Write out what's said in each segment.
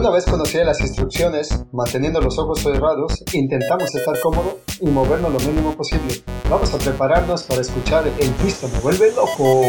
Una vez conocidas las instrucciones, manteniendo los ojos cerrados, intentamos estar cómodos y movernos lo mínimo posible. Vamos a prepararnos para escuchar El Cristo me vuelve loco.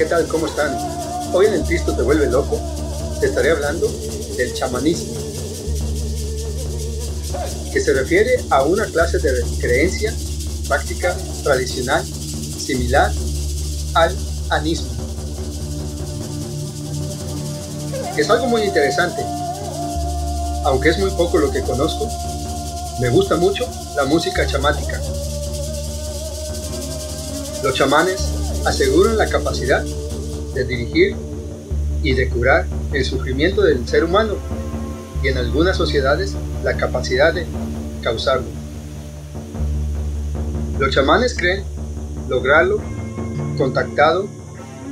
¿Qué tal? ¿Cómo están? Hoy en el Cristo te vuelve loco te estaré hablando del chamanismo, que se refiere a una clase de creencia, práctica tradicional similar al anismo. Es algo muy interesante, aunque es muy poco lo que conozco, me gusta mucho la música chamática. Los chamanes aseguran la capacidad de dirigir y de curar el sufrimiento del ser humano y en algunas sociedades la capacidad de causarlo. Los chamanes creen lograrlo contactado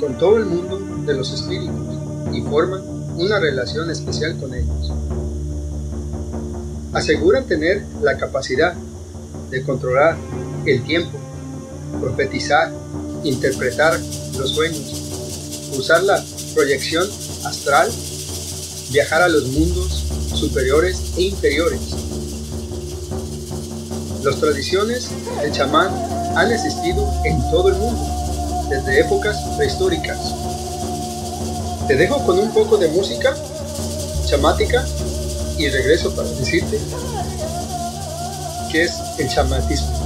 con todo el mundo de los espíritus y forman una relación especial con ellos. Aseguran tener la capacidad de controlar el tiempo, profetizar interpretar los sueños, usar la proyección astral, viajar a los mundos superiores e inferiores. Las tradiciones del chamán han existido en todo el mundo, desde épocas prehistóricas. Te dejo con un poco de música chamática y regreso para decirte qué es el chamatismo.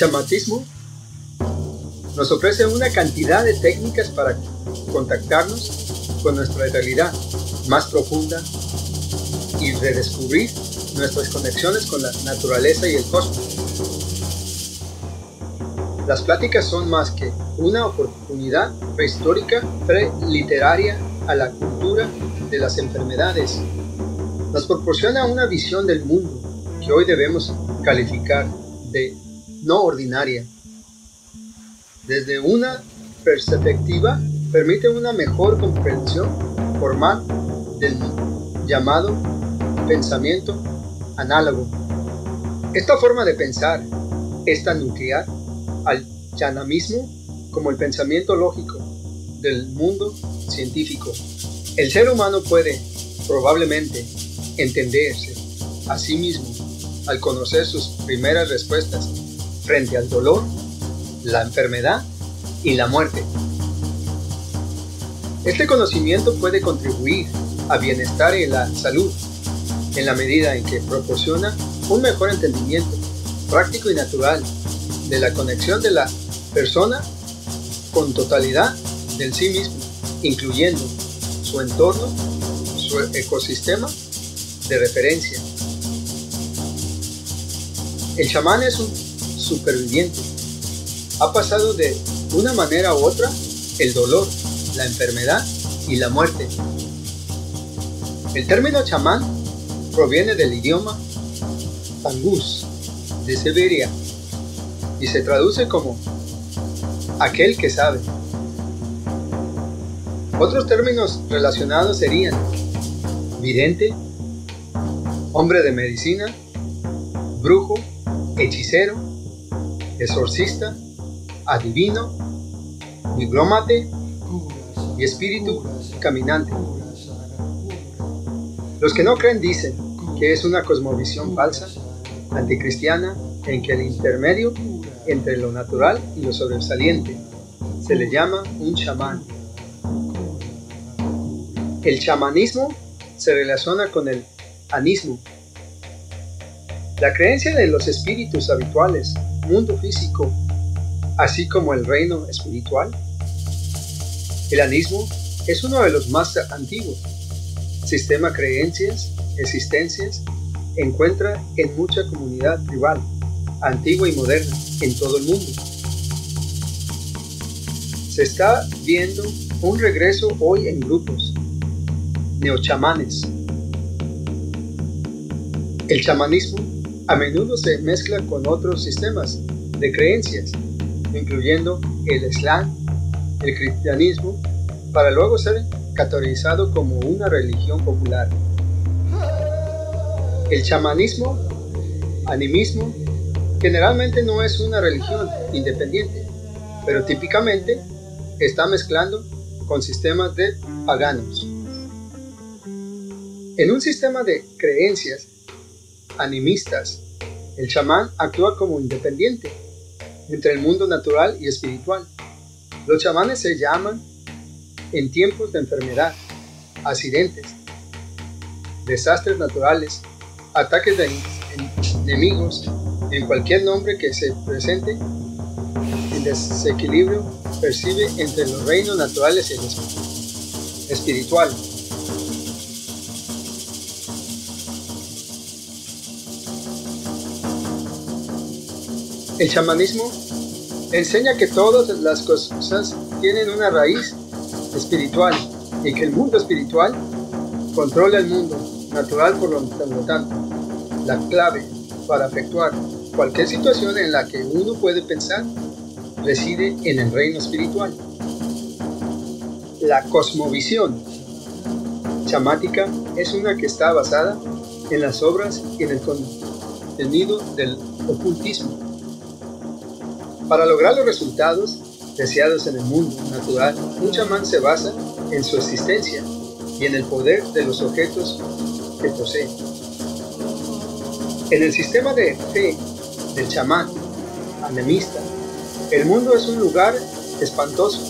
Chamatismo nos ofrece una cantidad de técnicas para contactarnos con nuestra realidad más profunda y redescubrir nuestras conexiones con la naturaleza y el cosmos. Las pláticas son más que una oportunidad prehistórica preliteraria a la cultura de las enfermedades. Nos proporciona una visión del mundo que hoy debemos calificar de no ordinaria. Desde una perspectiva permite una mejor comprensión formal del llamado pensamiento análogo. Esta forma de pensar es tan nuclear al chanamismo como el pensamiento lógico del mundo científico. El ser humano puede probablemente entenderse a sí mismo al conocer sus primeras respuestas frente al dolor, la enfermedad y la muerte. Este conocimiento puede contribuir a bienestar y la salud en la medida en que proporciona un mejor entendimiento práctico y natural de la conexión de la persona con totalidad del sí mismo, incluyendo su entorno, su ecosistema de referencia. El chamán es un superviviente. Ha pasado de una manera u otra el dolor, la enfermedad y la muerte. El término chamán proviene del idioma Tangus de Siberia y se traduce como aquel que sabe. Otros términos relacionados serían vidente, hombre de medicina, brujo, hechicero, exorcista, adivino, nigromate y espíritu caminante. Los que no creen dicen que es una cosmovisión falsa, anticristiana, en que el intermedio entre lo natural y lo sobresaliente se le llama un chamán. El chamanismo se relaciona con el anismo. La creencia de los espíritus habituales, mundo físico, así como el reino espiritual. El anismo es uno de los más antiguos. Sistema creencias, existencias, encuentra en mucha comunidad tribal, antigua y moderna, en todo el mundo. Se está viendo un regreso hoy en grupos, neochamanes. El chamanismo a menudo se mezcla con otros sistemas de creencias, incluyendo el Islam, el cristianismo, para luego ser categorizado como una religión popular. El chamanismo, animismo Generalmente no es una religión independiente, pero típicamente está mezclando con sistemas de paganos. En un sistema de creencias animistas, el chamán actúa como independiente entre el mundo natural y espiritual. Los chamanes se llaman en tiempos de enfermedad, accidentes, desastres naturales, ataques de enemigos en cualquier nombre que se presente, el desequilibrio percibe entre los reinos naturales y el espiritual. El chamanismo enseña que todas las cosas tienen una raíz espiritual y que el mundo espiritual controla el mundo natural por lo tanto. La clave para efectuar Cualquier situación en la que uno puede pensar reside en el reino espiritual. La cosmovisión chamática es una que está basada en las obras y en el contenido del ocultismo. Para lograr los resultados deseados en el mundo natural, un chamán se basa en su existencia y en el poder de los objetos que posee. En el sistema de fe del chamán, anemista. El mundo es un lugar espantoso,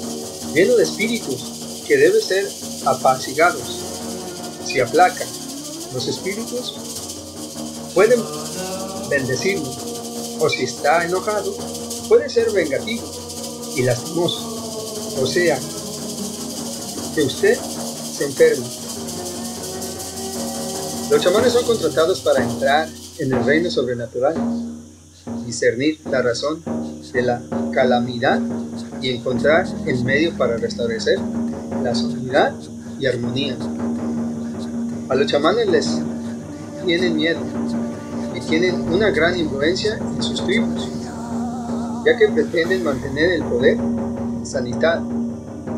lleno de espíritus que debe ser apaciguados. Si aplacan los espíritus, pueden bendecirnos. o si está enojado, puede ser vengativo y lastimoso. O sea, que usted se enferma. Los chamanes son contratados para entrar en el reino sobrenatural, discernir la razón de la calamidad y encontrar el medio para restablecer la unidad y armonía. A los chamanes les tienen miedo y tienen una gran influencia en sus tribus, ya que pretenden mantener el poder, sanidad,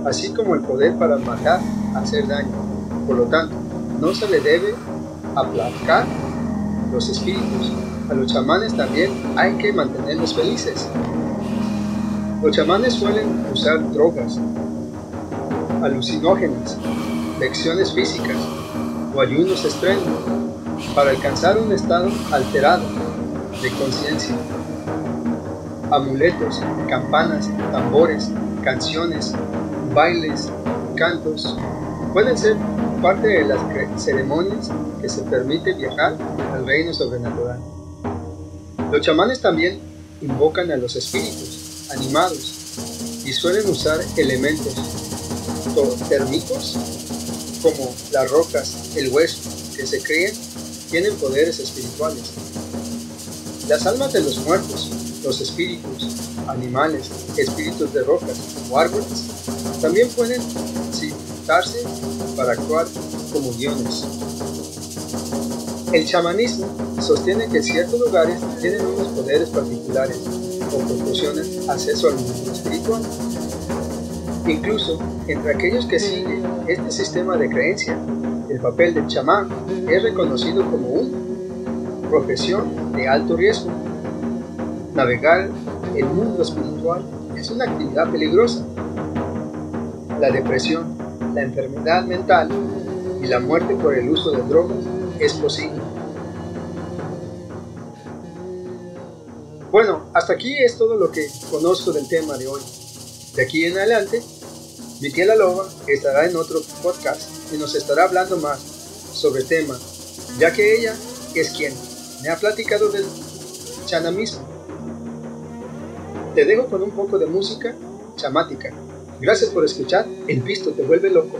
así como el poder para matar, hacer daño. Por lo tanto, no se le debe aplacar los espíritus. A los chamanes también hay que mantenerlos felices. Los chamanes suelen usar drogas, alucinógenas, lecciones físicas o ayunos extremos para alcanzar un estado alterado de conciencia. Amuletos, campanas, tambores, canciones, bailes, cantos pueden ser parte de las ceremonias que se permite viajar al reino sobrenatural. Los chamanes también invocan a los espíritus animados y suelen usar elementos térmicos como las rocas, el hueso, que se creen tienen poderes espirituales. Las almas de los muertos, los espíritus, animales, espíritus de rocas o árboles, también pueden citarse para actuar como guiones. El chamanismo sostiene que ciertos lugares tienen unos poderes particulares o proporcionan acceso al mundo espiritual. Incluso entre aquellos que siguen este sistema de creencia, el papel del chamán es reconocido como una profesión de alto riesgo. Navegar el mundo espiritual es una actividad peligrosa. La depresión, la enfermedad mental y la muerte por el uso de drogas es posible. Bueno, hasta aquí es todo lo que conozco del tema de hoy. De aquí en adelante, mi tía la loba estará en otro podcast y nos estará hablando más sobre el tema, ya que ella es quien me ha platicado del chanamismo. Te dejo con un poco de música chamática. Gracias por escuchar El Visto te vuelve loco.